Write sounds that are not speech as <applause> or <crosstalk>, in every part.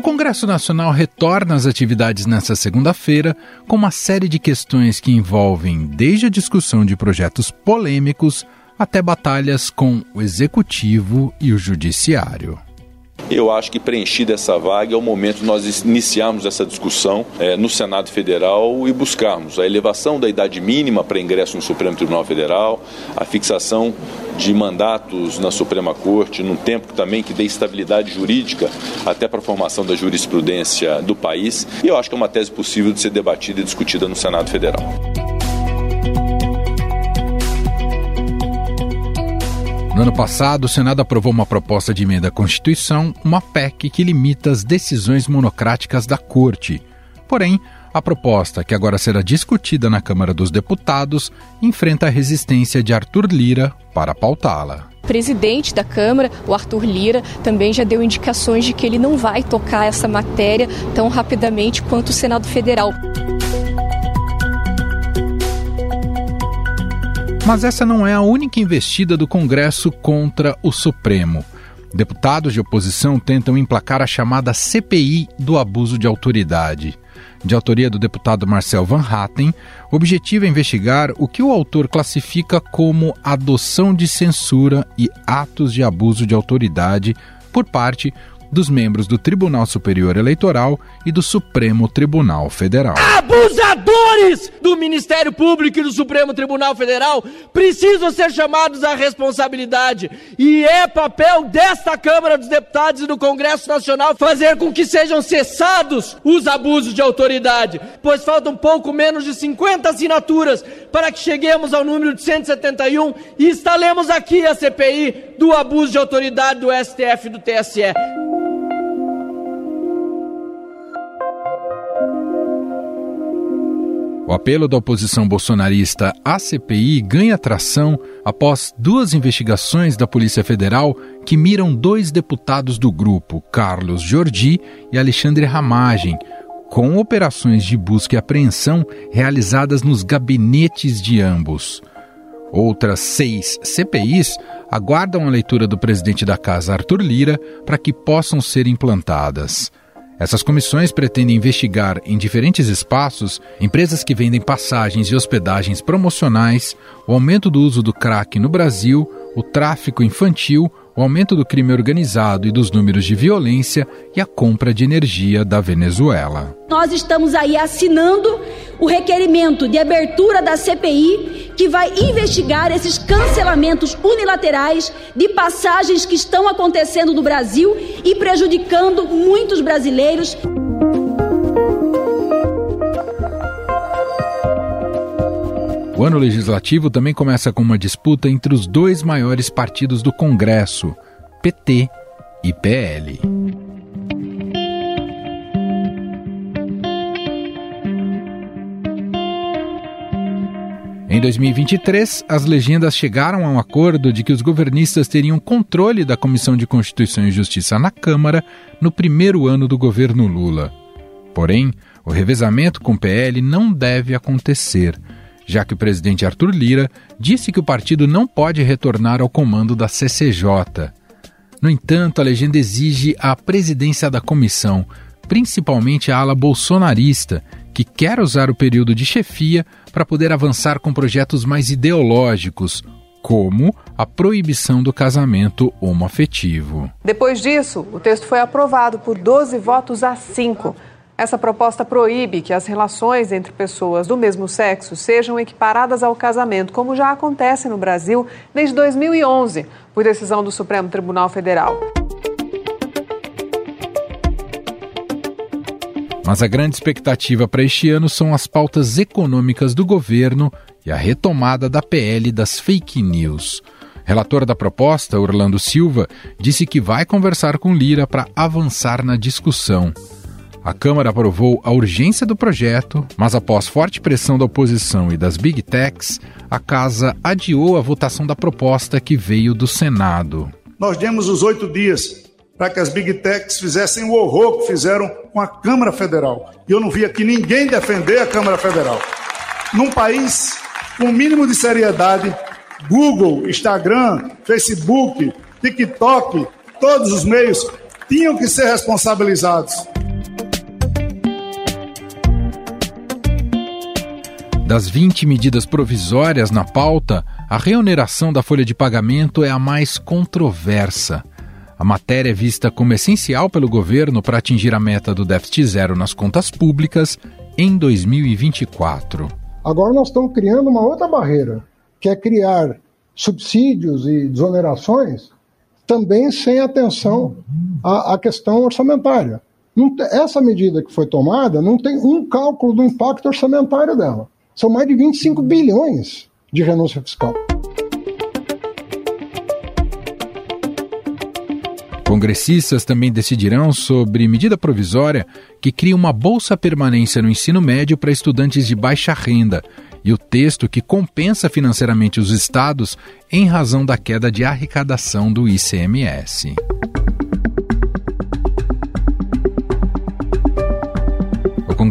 O Congresso Nacional retorna às atividades nesta segunda-feira com uma série de questões que envolvem desde a discussão de projetos polêmicos até batalhas com o Executivo e o Judiciário. Eu acho que preenchida essa vaga é o momento de nós iniciarmos essa discussão é, no Senado Federal e buscarmos a elevação da idade mínima para ingresso no Supremo Tribunal Federal, a fixação de mandatos na Suprema Corte, num tempo também que dê estabilidade jurídica até para a formação da jurisprudência do país. E eu acho que é uma tese possível de ser debatida e discutida no Senado Federal. No ano passado, o Senado aprovou uma proposta de emenda à Constituição, uma PEC que limita as decisões monocráticas da Corte. Porém, a proposta, que agora será discutida na Câmara dos Deputados, enfrenta a resistência de Arthur Lira para pautá-la presidente da Câmara, o Arthur Lira, também já deu indicações de que ele não vai tocar essa matéria tão rapidamente quanto o Senado Federal. Mas essa não é a única investida do Congresso contra o Supremo. Deputados de oposição tentam emplacar a chamada CPI do abuso de autoridade. De autoria do deputado Marcel Van Hatten, o objetivo é investigar o que o autor classifica como adoção de censura e atos de abuso de autoridade por parte dos membros do Tribunal Superior Eleitoral e do Supremo Tribunal Federal. Abusadores do Ministério Público e do Supremo Tribunal Federal precisam ser chamados à responsabilidade. E é papel desta Câmara dos Deputados e do Congresso Nacional fazer com que sejam cessados os abusos de autoridade, pois faltam pouco menos de 50 assinaturas para que cheguemos ao número de 171 e instalemos aqui a CPI do abuso de autoridade do STF e do TSE. O apelo da oposição bolsonarista à CPI ganha tração após duas investigações da Polícia Federal que miram dois deputados do grupo, Carlos Jordi e Alexandre Ramagem, com operações de busca e apreensão realizadas nos gabinetes de ambos. Outras seis CPIs aguardam a leitura do presidente da Casa, Arthur Lira, para que possam ser implantadas. Essas comissões pretendem investigar em diferentes espaços empresas que vendem passagens e hospedagens promocionais, o aumento do uso do crack no Brasil, o tráfico infantil, o aumento do crime organizado e dos números de violência e a compra de energia da Venezuela. Nós estamos aí assinando o requerimento de abertura da CPI que vai investigar esses cancelamentos unilaterais de passagens que estão acontecendo no Brasil e prejudicando muitos brasileiros. O ano legislativo também começa com uma disputa entre os dois maiores partidos do Congresso, PT e PL. Em 2023, as legendas chegaram a um acordo de que os governistas teriam controle da Comissão de Constituição e Justiça na Câmara no primeiro ano do governo Lula. Porém, o revezamento com o PL não deve acontecer já que o presidente Arthur Lira disse que o partido não pode retornar ao comando da CCJ. No entanto, a legenda exige a presidência da comissão, principalmente a ala bolsonarista, que quer usar o período de chefia para poder avançar com projetos mais ideológicos, como a proibição do casamento homoafetivo. Depois disso, o texto foi aprovado por 12 votos a 5. Essa proposta proíbe que as relações entre pessoas do mesmo sexo sejam equiparadas ao casamento, como já acontece no Brasil desde 2011, por decisão do Supremo Tribunal Federal. Mas a grande expectativa para este ano são as pautas econômicas do governo e a retomada da PL das fake news. Relator da proposta, Orlando Silva, disse que vai conversar com Lira para avançar na discussão. A Câmara aprovou a urgência do projeto, mas após forte pressão da oposição e das big techs, a Casa adiou a votação da proposta que veio do Senado. Nós demos os oito dias para que as big techs fizessem o horror que fizeram com a Câmara Federal. E eu não vi aqui ninguém defender a Câmara Federal. Num país com o mínimo de seriedade, Google, Instagram, Facebook, TikTok, todos os meios tinham que ser responsabilizados. Das 20 medidas provisórias na pauta, a reoneração da folha de pagamento é a mais controversa. A matéria é vista como essencial pelo governo para atingir a meta do déficit zero nas contas públicas em 2024. Agora nós estamos criando uma outra barreira, que é criar subsídios e desonerações também sem atenção à, à questão orçamentária. essa medida que foi tomada não tem um cálculo do impacto orçamentário dela. São mais de 25 bilhões de renúncia fiscal. Congressistas também decidirão sobre medida provisória que cria uma bolsa permanência no ensino médio para estudantes de baixa renda e o texto que compensa financeiramente os estados em razão da queda de arrecadação do ICMS.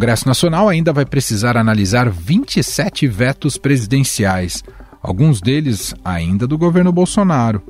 Congresso Nacional ainda vai precisar analisar 27 vetos presidenciais, alguns deles ainda do governo Bolsonaro.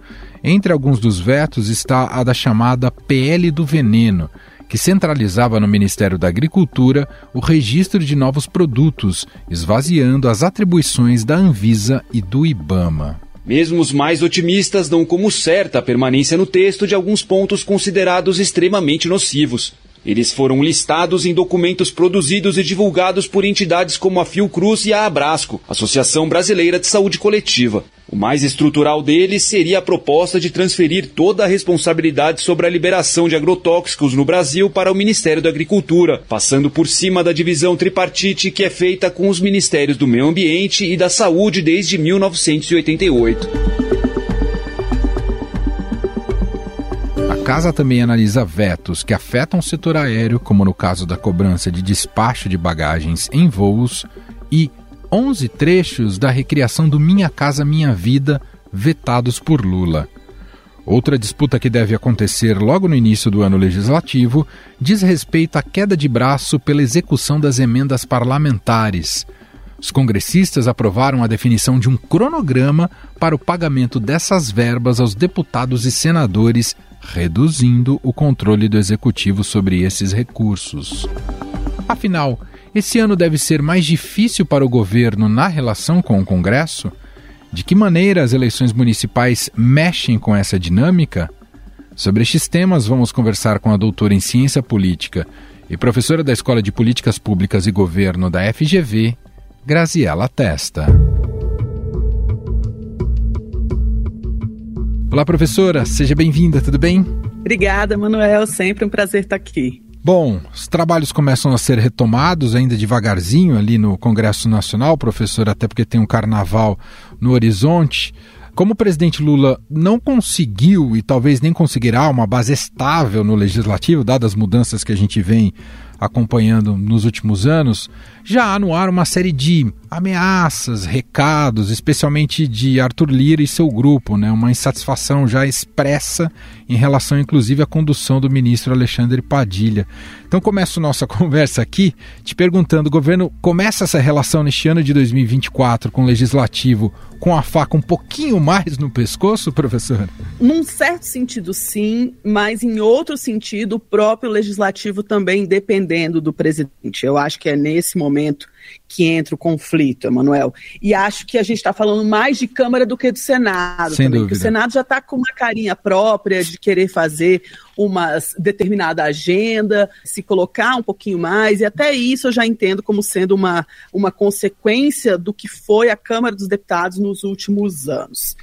Entre alguns dos vetos está a da chamada PL do Veneno, que centralizava no Ministério da Agricultura o registro de novos produtos, esvaziando as atribuições da Anvisa e do Ibama. Mesmo os mais otimistas dão como certa a permanência no texto de alguns pontos considerados extremamente nocivos. Eles foram listados em documentos produzidos e divulgados por entidades como a Fiocruz e a Abrasco, Associação Brasileira de Saúde Coletiva. O mais estrutural deles seria a proposta de transferir toda a responsabilidade sobre a liberação de agrotóxicos no Brasil para o Ministério da Agricultura, passando por cima da divisão tripartite que é feita com os Ministérios do Meio Ambiente e da Saúde desde 1988. Casa também analisa vetos que afetam o setor aéreo, como no caso da cobrança de despacho de bagagens em voos, e 11 trechos da recriação do Minha Casa Minha Vida, vetados por Lula. Outra disputa que deve acontecer logo no início do ano legislativo diz respeito à queda de braço pela execução das emendas parlamentares. Os congressistas aprovaram a definição de um cronograma para o pagamento dessas verbas aos deputados e senadores reduzindo o controle do executivo sobre esses recursos. Afinal, esse ano deve ser mais difícil para o governo na relação com o Congresso? De que maneira as eleições municipais mexem com essa dinâmica? Sobre estes temas, vamos conversar com a doutora em Ciência Política e professora da Escola de Políticas Públicas e Governo da FGV, Graziela Testa. Olá, professora, seja bem-vinda, tudo bem? Obrigada, Manuel, sempre um prazer estar aqui. Bom, os trabalhos começam a ser retomados ainda devagarzinho ali no Congresso Nacional, professor, até porque tem um carnaval no horizonte. Como o presidente Lula não conseguiu e talvez nem conseguirá uma base estável no legislativo, dadas as mudanças que a gente vem acompanhando nos últimos anos, já há no ar uma série de ameaças, recados, especialmente de Arthur Lira e seu grupo, né? uma insatisfação já expressa em relação, inclusive, à condução do ministro Alexandre Padilha. Então, começo nossa <laughs> conversa aqui te perguntando: o governo começa essa relação neste ano de 2024 com o legislativo com a faca um pouquinho mais no pescoço, professor? Num certo sentido, sim, mas em outro sentido, o próprio legislativo também dependendo do presidente. Eu acho que é nesse momento que entra o conflito, Emanuel. E acho que a gente está falando mais de Câmara do que do Senado. Sem também, dúvida. o Senado já está com uma carinha própria de querer fazer uma determinada agenda, se colocar um pouquinho mais, e até isso eu já entendo como sendo uma, uma consequência do que foi a Câmara dos Deputados nos últimos anos.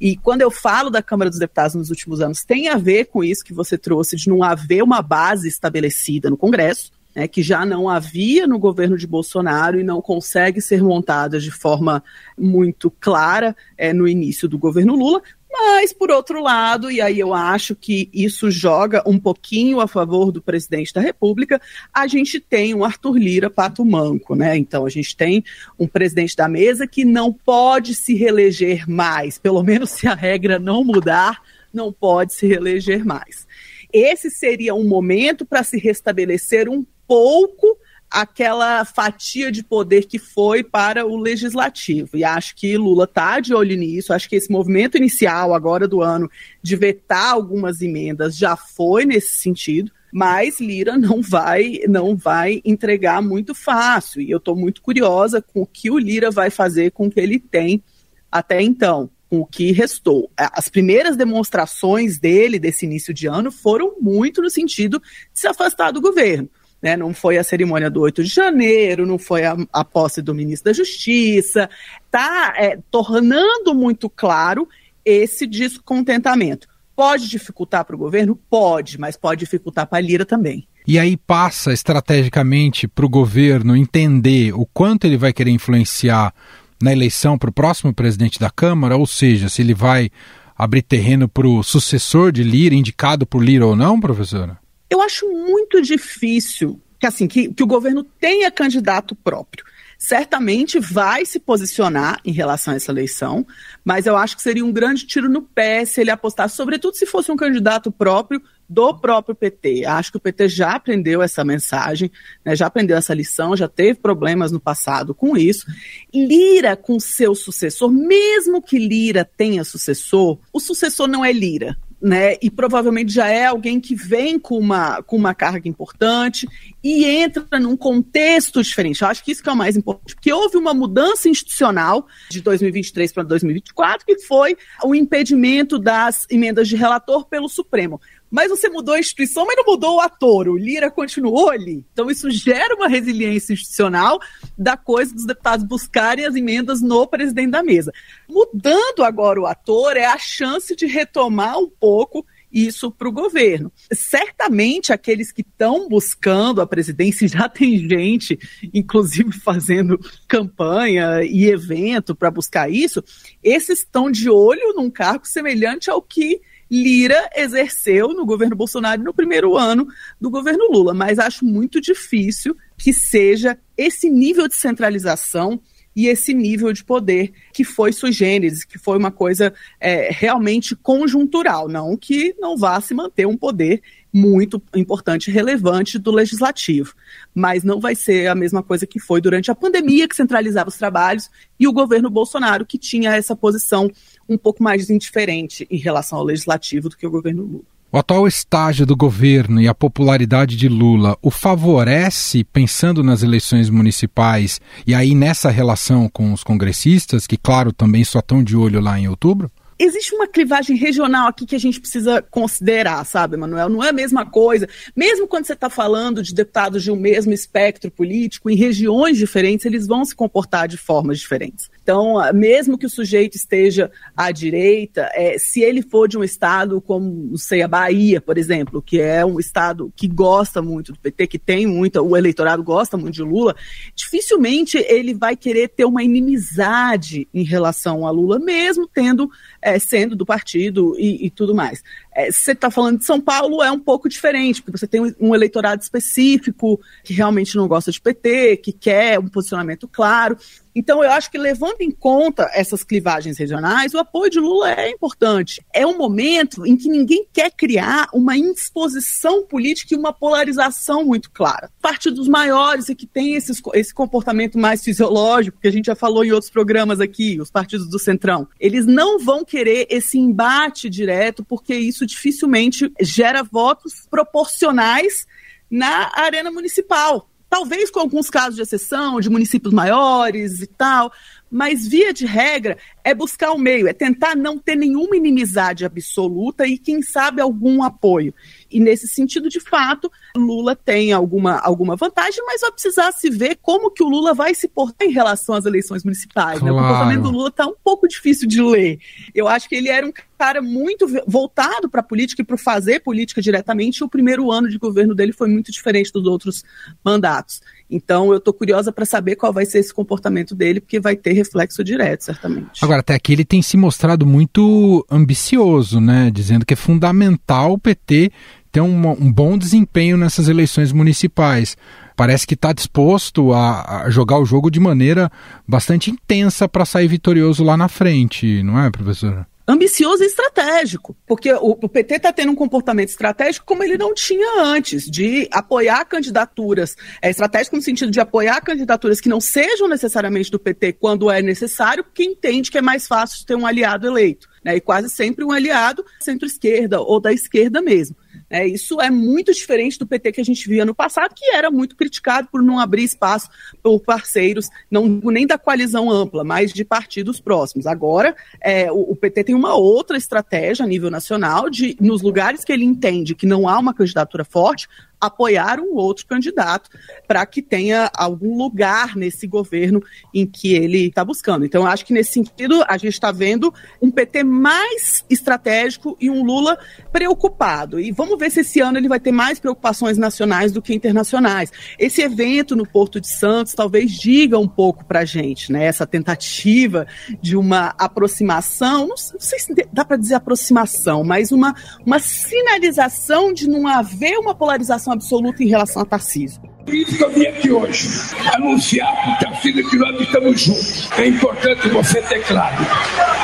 E quando eu falo da Câmara dos Deputados nos últimos anos, tem a ver com isso que você trouxe, de não haver uma base estabelecida no Congresso né, que já não havia no governo de Bolsonaro e não consegue ser montada de forma muito clara é, no início do governo Lula. Mas, por outro lado, e aí eu acho que isso joga um pouquinho a favor do presidente da República, a gente tem um Arthur Lira pato manco, né? Então, a gente tem um presidente da mesa que não pode se reeleger mais, pelo menos se a regra não mudar, não pode se reeleger mais esse seria um momento para se restabelecer um pouco aquela fatia de poder que foi para o legislativo. E acho que Lula está de olho nisso. Acho que esse movimento inicial, agora do ano, de vetar algumas emendas, já foi nesse sentido. Mas Lira não vai, não vai entregar muito fácil. E eu estou muito curiosa com o que o Lira vai fazer com o que ele tem até então com o que restou. As primeiras demonstrações dele desse início de ano foram muito no sentido de se afastar do governo. Né? Não foi a cerimônia do 8 de janeiro, não foi a, a posse do ministro da Justiça. Está é, tornando muito claro esse descontentamento. Pode dificultar para o governo? Pode, mas pode dificultar para a Lira também. E aí passa estrategicamente para o governo entender o quanto ele vai querer influenciar na eleição para o próximo presidente da Câmara, ou seja, se ele vai abrir terreno para o sucessor de Lira, indicado por Lira ou não, professora? Eu acho muito difícil que, assim, que, que o governo tenha candidato próprio certamente vai se posicionar em relação a essa eleição, mas eu acho que seria um grande tiro no pé se ele apostasse, sobretudo se fosse um candidato próprio do próprio PT. Acho que o PT já aprendeu essa mensagem, né, já aprendeu essa lição, já teve problemas no passado com isso. Lira com seu sucessor, mesmo que Lira tenha sucessor, o sucessor não é Lira né? E provavelmente já é alguém que vem com uma, com uma carga importante e entra num contexto diferente. Eu acho que isso que é o mais importante, porque houve uma mudança institucional de 2023 para 2024, que foi o impedimento das emendas de relator pelo Supremo mas você mudou a instituição, mas não mudou o ator. O Lira continuou ali. Então, isso gera uma resiliência institucional da coisa dos deputados buscarem as emendas no presidente da mesa. Mudando agora o ator, é a chance de retomar um pouco isso para o governo. Certamente aqueles que estão buscando a presidência, <laughs> já tem gente, inclusive fazendo campanha e evento para buscar isso, esses estão de olho num cargo semelhante ao que Lira exerceu no governo Bolsonaro no primeiro ano do governo Lula, mas acho muito difícil que seja esse nível de centralização e esse nível de poder que foi sui generis, que foi uma coisa é, realmente conjuntural, não que não vá se manter um poder muito importante e relevante do legislativo. Mas não vai ser a mesma coisa que foi durante a pandemia, que centralizava os trabalhos, e o governo Bolsonaro, que tinha essa posição um pouco mais indiferente em relação ao legislativo do que o governo Lula. O atual estágio do governo e a popularidade de Lula o favorece pensando nas eleições municipais e aí nessa relação com os congressistas, que, claro, também só estão de olho lá em outubro? existe uma clivagem regional aqui que a gente precisa considerar, sabe, Manuel? Não é a mesma coisa. Mesmo quando você está falando de deputados de um mesmo espectro político, em regiões diferentes, eles vão se comportar de formas diferentes. Então, mesmo que o sujeito esteja à direita, é, se ele for de um estado como, não sei, a Bahia, por exemplo, que é um estado que gosta muito do PT, que tem muito, o eleitorado gosta muito de Lula, dificilmente ele vai querer ter uma inimizade em relação a Lula, mesmo tendo é, sendo do partido e, e tudo mais. É, você está falando de São Paulo, é um pouco diferente, porque você tem um eleitorado específico que realmente não gosta de PT, que quer um posicionamento claro. Então, eu acho que levando em conta essas clivagens regionais, o apoio de Lula é importante. É um momento em que ninguém quer criar uma indisposição política e uma polarização muito clara. Partidos maiores e que têm esses, esse comportamento mais fisiológico, que a gente já falou em outros programas aqui, os partidos do Centrão, eles não vão querer esse embate direto, porque isso dificilmente gera votos proporcionais na arena municipal. Talvez com alguns casos de exceção, de municípios maiores e tal, mas via de regra é buscar o meio, é tentar não ter nenhuma inimizade absoluta e, quem sabe, algum apoio. E nesse sentido, de fato, Lula tem alguma, alguma vantagem, mas vai precisar se ver como que o Lula vai se portar em relação às eleições municipais. Claro. Né? O comportamento do Lula está um pouco difícil de ler. Eu acho que ele era um cara muito voltado para a política e para fazer política diretamente, e o primeiro ano de governo dele foi muito diferente dos outros mandatos. Então, eu estou curiosa para saber qual vai ser esse comportamento dele, porque vai ter reflexo direto, certamente. Agora, até aqui ele tem se mostrado muito ambicioso, né? Dizendo que é fundamental o PT ter um, um bom desempenho nessas eleições municipais. Parece que está disposto a, a, jogar o jogo de maneira bastante intensa para sair vitorioso lá na frente, não é, professora? Ambicioso e estratégico, porque o, o PT está tendo um comportamento estratégico como ele não tinha antes, de apoiar candidaturas, é estratégico no sentido de apoiar candidaturas que não sejam necessariamente do PT quando é necessário, porque entende que é mais fácil ter um aliado eleito. Né, e quase sempre um aliado centro-esquerda ou da esquerda mesmo. É, isso é muito diferente do PT que a gente via no passado, que era muito criticado por não abrir espaço por parceiros, não nem da coalizão ampla, mas de partidos próximos. Agora, é, o, o, PT tem uma outra estratégia a nível nacional de, nos lugares que ele entende que não há uma candidatura forte, apoiar um outro candidato para que tenha algum lugar nesse governo em que ele está buscando. Então, acho que nesse sentido, a gente está vendo um PT mais estratégico e um Lula preocupado. E vamos ver se esse ano ele vai ter mais preocupações nacionais do que internacionais. Esse evento no Porto de Santos talvez diga um pouco para a gente, né? Essa tentativa de uma aproximação, não sei se dá para dizer aproximação, mas uma, uma sinalização de não haver uma polarização absoluta em relação a Tarcísio. Por isso que eu vim aqui hoje anunciar para o Tarcísio que nós estamos juntos. É importante você ter claro,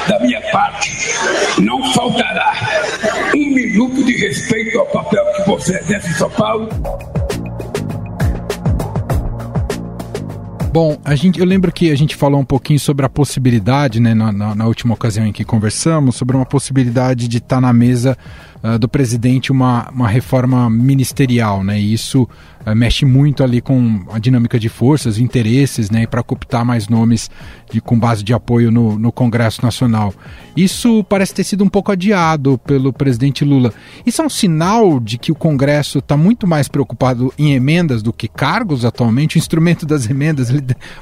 da minha parte, não faltará um minuto de respeito ao papel que você exerce em São Paulo. Bom, a gente, eu lembro que a gente falou um pouquinho sobre a possibilidade, né, na, na, na última ocasião em que conversamos, sobre uma possibilidade de estar na mesa uh, do presidente uma, uma reforma ministerial, né? E isso uh, mexe muito ali com a dinâmica de forças, interesses, né? Para cooptar mais nomes de, com base de apoio no, no Congresso Nacional. Isso parece ter sido um pouco adiado pelo presidente Lula. Isso é um sinal de que o Congresso está muito mais preocupado em emendas do que cargos atualmente? O instrumento das emendas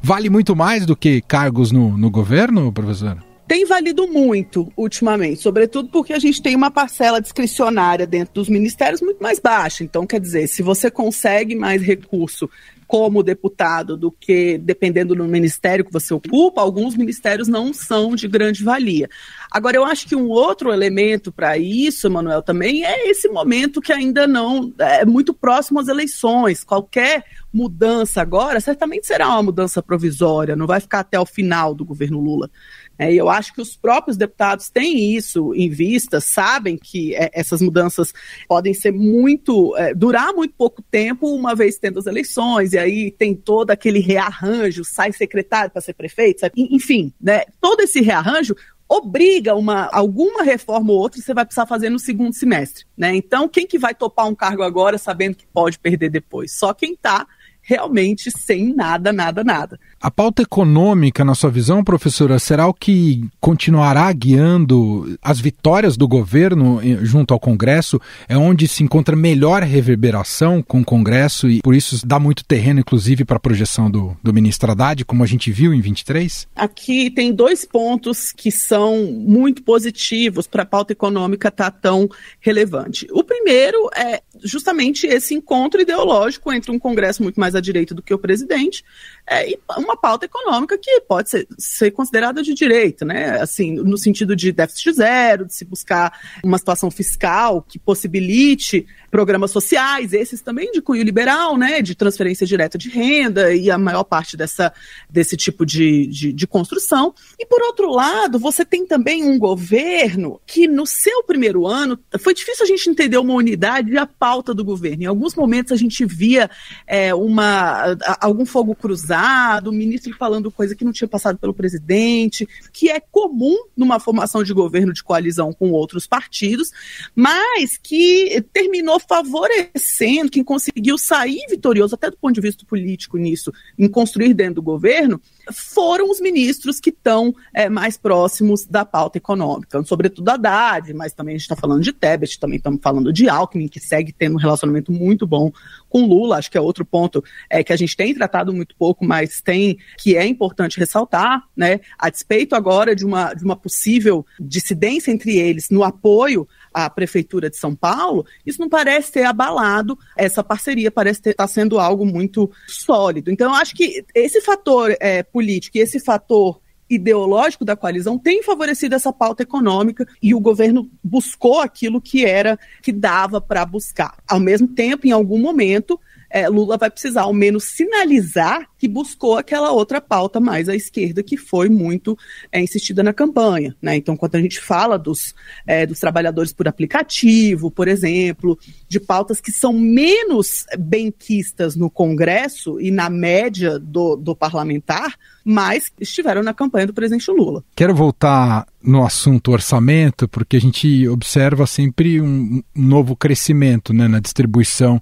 vale muito mais do que cargos no, no governo, professor? Tem valido muito ultimamente, sobretudo porque a gente tem uma parcela discricionária dentro dos ministérios muito mais baixa. Então, quer dizer, se você consegue mais recurso como deputado do que dependendo do ministério que você ocupa, alguns ministérios não são de grande valia. Agora, eu acho que um outro elemento para isso, Manuel, também é esse momento que ainda não é muito próximo às eleições. Qualquer mudança agora certamente será uma mudança provisória, não vai ficar até o final do governo Lula. É, eu acho que os próprios deputados têm isso em vista, sabem que é, essas mudanças podem ser muito, é, durar muito pouco tempo, uma vez tendo as eleições, e aí tem todo aquele rearranjo, sai secretário para ser prefeito, enfim, né, todo esse rearranjo obriga uma alguma reforma ou outra você vai precisar fazer no segundo semestre, né? Então, quem que vai topar um cargo agora sabendo que pode perder depois? Só quem está realmente sem nada, nada, nada. A pauta econômica, na sua visão, professora, será o que continuará guiando as vitórias do governo eh, junto ao Congresso? É onde se encontra melhor reverberação com o Congresso e por isso dá muito terreno, inclusive, para a projeção do, do ministro Haddad, como a gente viu em 23? Aqui tem dois pontos que são muito positivos para a pauta econômica estar tá tão relevante. O primeiro é justamente esse encontro ideológico entre um Congresso muito mais à direita do que o presidente é, e uma pauta econômica que pode ser, ser considerada de direita, né? Assim, no sentido de déficit zero, de se buscar uma situação fiscal que possibilite programas sociais, esses também de cunho liberal, né? De transferência direta de renda e a maior parte dessa, desse tipo de, de, de construção. E por outro lado, você tem também um governo que no seu primeiro ano foi difícil a gente entender uma unidade e a pauta do governo. Em alguns momentos a gente via é, uma, algum fogo cruzado, o ministro falando coisa que não tinha passado pelo presidente, que é comum numa formação de governo de coalizão com outros partidos, mas que terminou favorecendo quem conseguiu sair vitorioso, até do ponto de vista político nisso, em construir dentro do governo, foram os ministros que estão é, mais próximos da pauta econômica, sobretudo Haddad, mas também a gente está falando de Tebet, também estamos falando de Alckmin, que segue tendo um relacionamento muito bom com Lula, acho que é outro ponto é, que a gente tem tratado muito pouco, mas tem que é importante ressaltar, né, a despeito agora de uma, de uma possível dissidência entre eles no apoio à Prefeitura de São Paulo, isso não parece ter abalado essa parceria, parece estar tá sendo algo muito sólido. Então, acho que esse fator é, político e esse fator ideológico da coalizão tem favorecido essa pauta econômica e o governo buscou aquilo que era que dava para buscar. Ao mesmo tempo, em algum momento, é, Lula vai precisar ao menos sinalizar que buscou aquela outra pauta mais à esquerda que foi muito é, insistida na campanha. Né? Então, quando a gente fala dos, é, dos trabalhadores por aplicativo, por exemplo, de pautas que são menos benquistas no Congresso e na média do, do parlamentar, mas estiveram na campanha do presidente Lula. Quero voltar no assunto orçamento, porque a gente observa sempre um novo crescimento né, na distribuição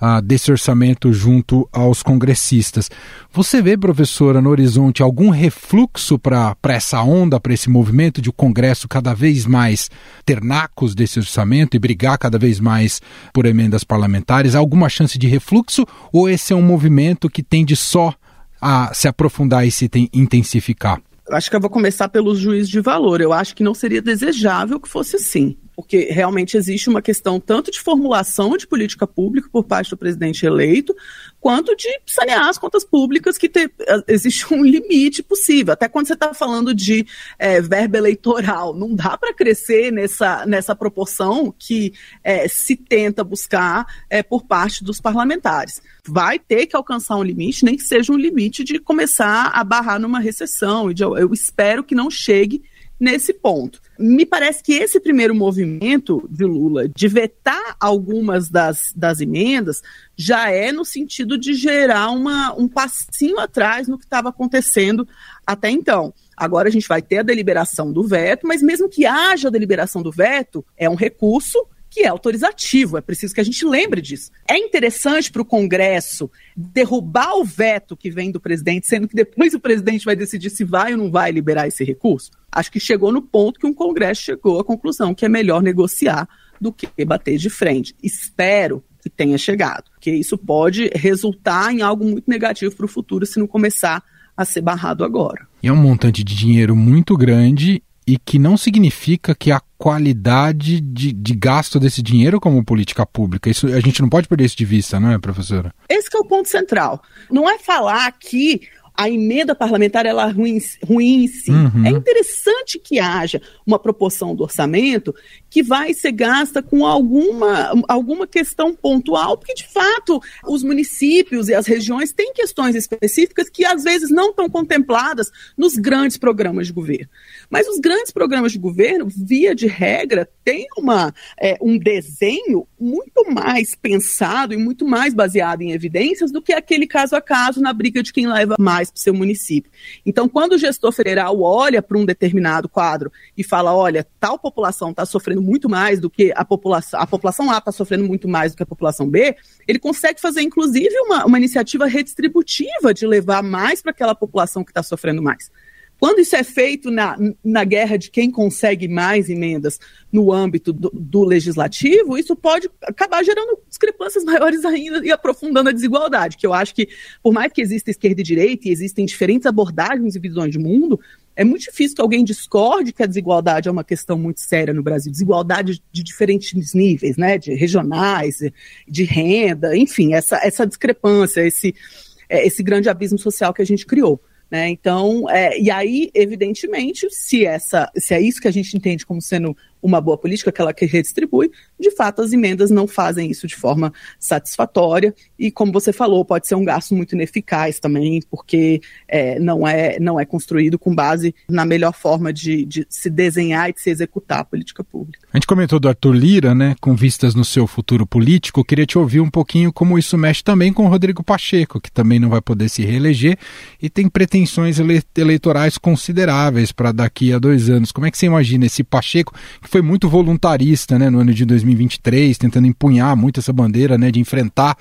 uh, desse orçamento junto aos congressistas. Você vê, professora, no horizonte algum refluxo para essa onda, para esse movimento de o Congresso cada vez mais ter nacos desse orçamento e brigar cada vez mais por emendas parlamentares? Há alguma chance de refluxo ou esse é um movimento que tende só a se aprofundar e se intensificar? Acho que eu vou começar pelos juízes de valor. Eu acho que não seria desejável que fosse assim porque realmente existe uma questão tanto de formulação de política pública por parte do presidente eleito, quanto de sanear as contas públicas, que te, existe um limite possível. Até quando você está falando de é, verba eleitoral, não dá para crescer nessa, nessa proporção que é, se tenta buscar é, por parte dos parlamentares. Vai ter que alcançar um limite, nem que seja um limite de começar a barrar numa recessão. Eu espero que não chegue nesse ponto. Me parece que esse primeiro movimento de Lula de vetar algumas das, das emendas já é no sentido de gerar uma, um passinho atrás no que estava acontecendo até então. Agora a gente vai ter a deliberação do veto, mas mesmo que haja a deliberação do veto, é um recurso que é autorizativo. É preciso que a gente lembre disso. É interessante para o Congresso derrubar o veto que vem do presidente, sendo que depois o presidente vai decidir se vai ou não vai liberar esse recurso? Acho que chegou no ponto que um Congresso chegou à conclusão que é melhor negociar do que bater de frente. Espero que tenha chegado, porque isso pode resultar em algo muito negativo para o futuro se não começar a ser barrado agora. E é um montante de dinheiro muito grande e que não significa que a qualidade de, de, gasto desse dinheiro como política pública. Isso a gente não pode perder isso de vista, não é, professora? Esse é o ponto central. Não é falar que a emenda parlamentar ela é ruim, ruim em si. Uhum. É interessante que haja uma proporção do orçamento que vai ser gasta com alguma, alguma questão pontual, porque de fato os municípios e as regiões têm questões específicas que às vezes não estão contempladas nos grandes programas de governo. Mas os grandes programas de governo, via de regra, têm uma, é, um desenho muito mais pensado e muito mais baseado em evidências do que aquele caso a caso na briga de quem leva mais para o seu município. Então, quando o gestor federal olha para um determinado quadro e fala, olha, tal população está sofrendo muito mais do que a população, a população A está sofrendo muito mais do que a população B, ele consegue fazer, inclusive, uma, uma iniciativa redistributiva de levar mais para aquela população que está sofrendo mais. Quando isso é feito na, na guerra de quem consegue mais emendas no âmbito do, do, legislativo, isso pode acabar gerando discrepâncias maiores ainda e aprofundando a desigualdade, que eu acho que, por mais que exista esquerda e direita e existem diferentes abordagens e visões de mundo, é muito difícil que alguém discorde que a desigualdade é uma questão muito séria no Brasil. Desigualdade de diferentes níveis, né? De regionais, de renda, enfim, essa, essa discrepância, esse, é, esse grande abismo social que a gente criou. Né? Então, é, e aí, evidentemente, se, essa, se é isso que a gente entende como sendo uma boa política, aquela que redistribui, de fato as emendas não fazem isso de forma satisfatória e, como você falou, pode ser um gasto muito ineficaz também, porque é, não, é, não é construído com base na melhor forma de, de se desenhar e de se executar a política pública. A gente comentou do Arthur Lira, né, com vistas no seu futuro político, queria te ouvir um pouquinho como isso mexe também com o Rodrigo Pacheco, que também não vai poder se reeleger e tem pretensões ele eleitorais consideráveis para daqui a dois anos. Como é que você imagina esse Pacheco, que foi muito voluntarista né, no ano de 2023, tentando empunhar muito essa bandeira né, de enfrentar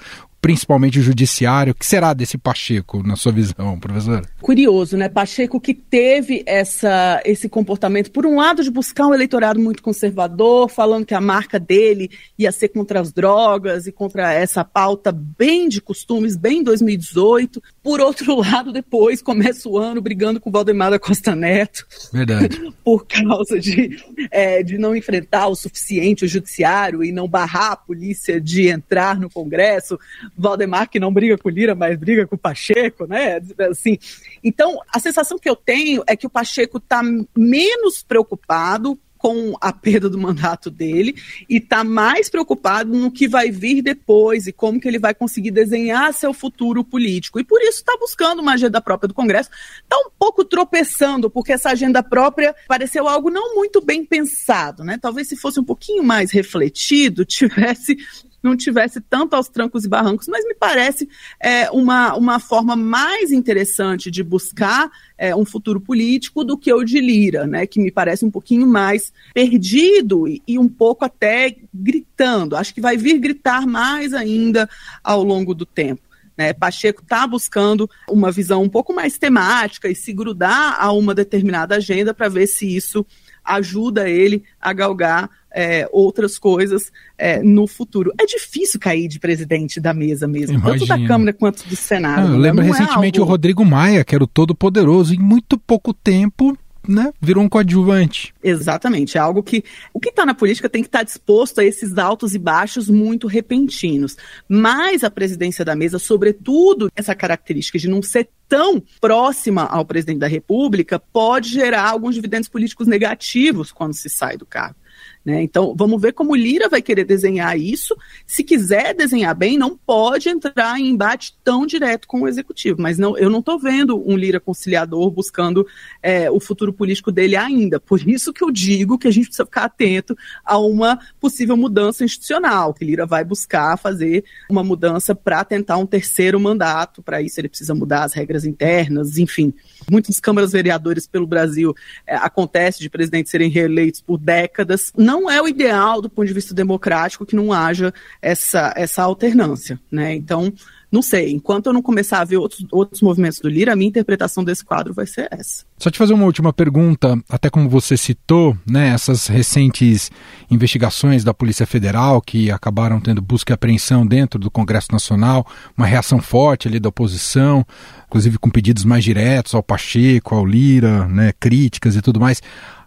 principalmente o judiciário. O que será desse Pacheco, na sua visão, professor? Curioso, né? Pacheco que teve essa, esse comportamento, por um lado, de buscar um eleitorado muito conservador, falando que a marca dele ia ser contra as drogas e contra essa pauta bem de costumes, bem 2018. Por outro <laughs> lado, depois começa o ano brigando com o Valdemar da Costa Neto. Verdade. <laughs> por causa de, é, de não enfrentar o suficiente o judiciário e não barrar a polícia de entrar no Congresso Valdemar que não briga com o Lira, mas briga com o Pacheco, né? Assim, então, a sensação que eu tenho é que o Pacheco está menos preocupado com a perda do mandato dele e está mais preocupado no que vai vir depois e como que ele vai conseguir desenhar seu futuro político. E por isso está buscando uma agenda própria do Congresso. Está um pouco tropeçando, porque essa agenda própria pareceu algo não muito bem pensado, né? Talvez se fosse um pouquinho mais refletido, <laughs> tivesse não tivesse tanto aos trancos e barrancos, mas me parece é, uma, uma forma mais interessante de buscar é, um futuro político do que o de Lira, né, que me parece um pouquinho mais perdido e, e um pouco até gritando. Acho que vai vir gritar mais ainda ao longo do tempo. Né? Pacheco está buscando uma visão um pouco mais temática e se grudar a uma determinada agenda para ver se isso ajuda ele a galgar é, outras coisas é, no futuro. É difícil cair de presidente da mesa mesmo, Imagina. tanto da Câmara quanto do Senado. Ah, eu né? lembro Não é recentemente é algo... o Rodrigo Maia, que era o todo-poderoso, em muito pouco tempo né, virou um coadjuvante. Exatamente. É algo que. O que está na política tem que estar tá disposto a esses altos e baixos muito repentinos. Mas a presidência da mesa, sobretudo, essa característica de não ser tão próxima ao presidente da República, pode gerar alguns dividendos políticos negativos quando se sai do cargo. Né? Então, vamos ver como Lira vai querer desenhar isso. Se quiser desenhar bem, não pode entrar em embate tão direto com o executivo. Mas não, eu não estou vendo um Lira conciliador buscando é, o futuro político dele ainda. Por isso que eu digo que a gente precisa ficar atento a uma possível mudança institucional, que Lira vai buscar fazer uma mudança para tentar um terceiro mandato. Para isso, ele precisa mudar as regras internas, enfim. Muitas câmaras vereadores pelo Brasil é, acontece de presidentes serem reeleitos por décadas. Não é o ideal do ponto de vista democrático que não haja essa, essa alternância, né? Então, não sei, enquanto eu não começar a ver outros, outros movimentos do Lira, a minha interpretação desse quadro vai ser essa. Só te fazer uma última pergunta, até como você citou, né, essas recentes investigações da Polícia Federal que acabaram tendo busca e apreensão dentro do Congresso Nacional, uma reação forte ali da oposição, inclusive com pedidos mais diretos ao Pacheco, ao Lira, né, críticas e tudo mais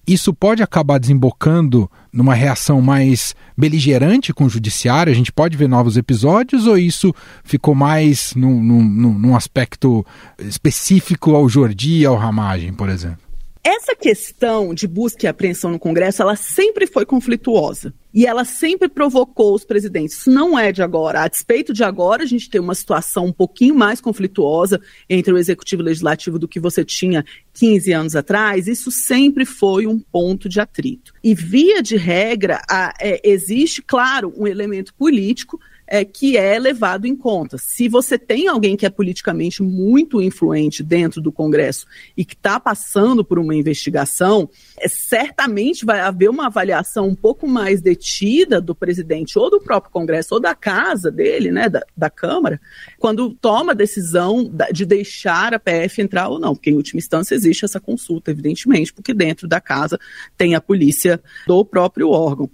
isso pode acabar desembocando numa reação mais beligerante com o judiciário? A gente pode ver novos episódios ou isso ficou mais num, num, num aspecto específico ao Jordi e ao Ramagem, por exemplo? Essa questão de busca e apreensão no Congresso, ela sempre foi conflituosa. E ela sempre provocou os presidentes. Isso não é de agora. A despeito de agora, a gente tem uma situação um pouquinho mais conflituosa entre o executivo e o legislativo do que você tinha 15 anos atrás. Isso sempre foi um ponto de atrito. E, via de regra, a, é, existe, claro, um elemento político é, que é levado em conta. Se você tem alguém que é politicamente muito influente dentro do Congresso e que está passando por uma investigação, é, certamente vai haver uma avaliação um pouco mais detida do presidente ou do próprio Congresso ou da casa dele, né, da, da Câmara, quando toma a decisão de deixar a PF entrar ou não, porque em última instância existe essa consulta, evidentemente, porque dentro da casa tem a polícia do próprio órgão.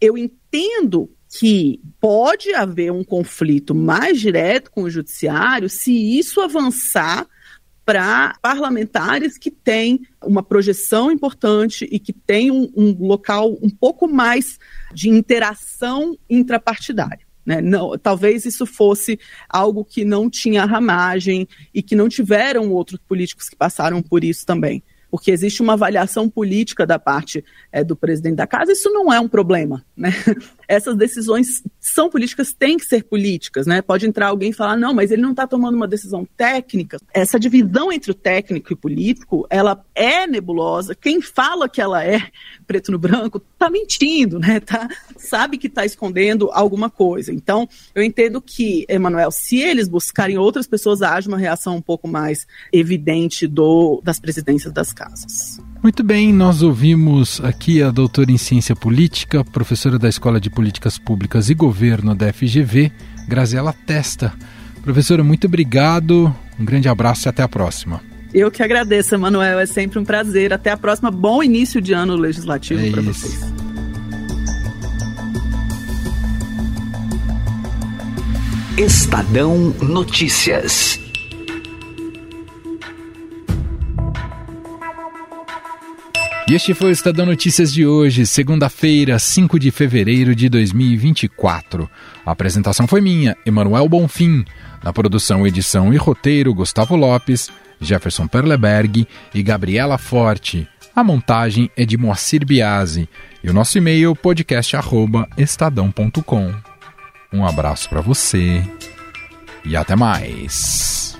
Eu entendo que pode haver um conflito mais direto com o judiciário se isso avançar para parlamentares que têm uma projeção importante e que têm um, um, local um pouco mais de interação intrapartidária. Né? Não, talvez isso fosse algo que não tinha ramagem e que não tiveram outros políticos que passaram por isso também porque existe uma avaliação política da parte é, do presidente da casa, isso não é um problema. Né? <laughs> Essas decisões são políticas, têm que ser políticas. Né? Pode entrar alguém e falar, não, mas ele não está tomando uma decisão técnica. Essa divisão entre o técnico e o político, ela é nebulosa. Quem fala que ela é preto no branco está mentindo, né? Tá, sabe que está escondendo alguma coisa. Então, eu entendo que, Emanuel, se eles buscarem outras pessoas, haja uma reação um pouco mais evidente do, das presidências das casas. Muito bem, nós ouvimos aqui a doutora em Ciência Política, professora da Escola de Políticas Públicas e Governo da FGV, Graziela Testa. Professora, muito obrigado, um grande abraço e até a próxima. Eu que agradeço, Emanuel, é sempre um prazer. Até a próxima, bom início de ano legislativo é para vocês. Estadão Notícias. Este foi o Estadão Notícias de hoje, segunda-feira, 5 de fevereiro de 2024. A apresentação foi minha, Emanuel Bonfim. Na produção, edição e roteiro, Gustavo Lopes, Jefferson Perleberg e Gabriela Forte. A montagem é de Moacir Biasi e o nosso e-mail podcast@estadão.com. Um abraço para você e até mais.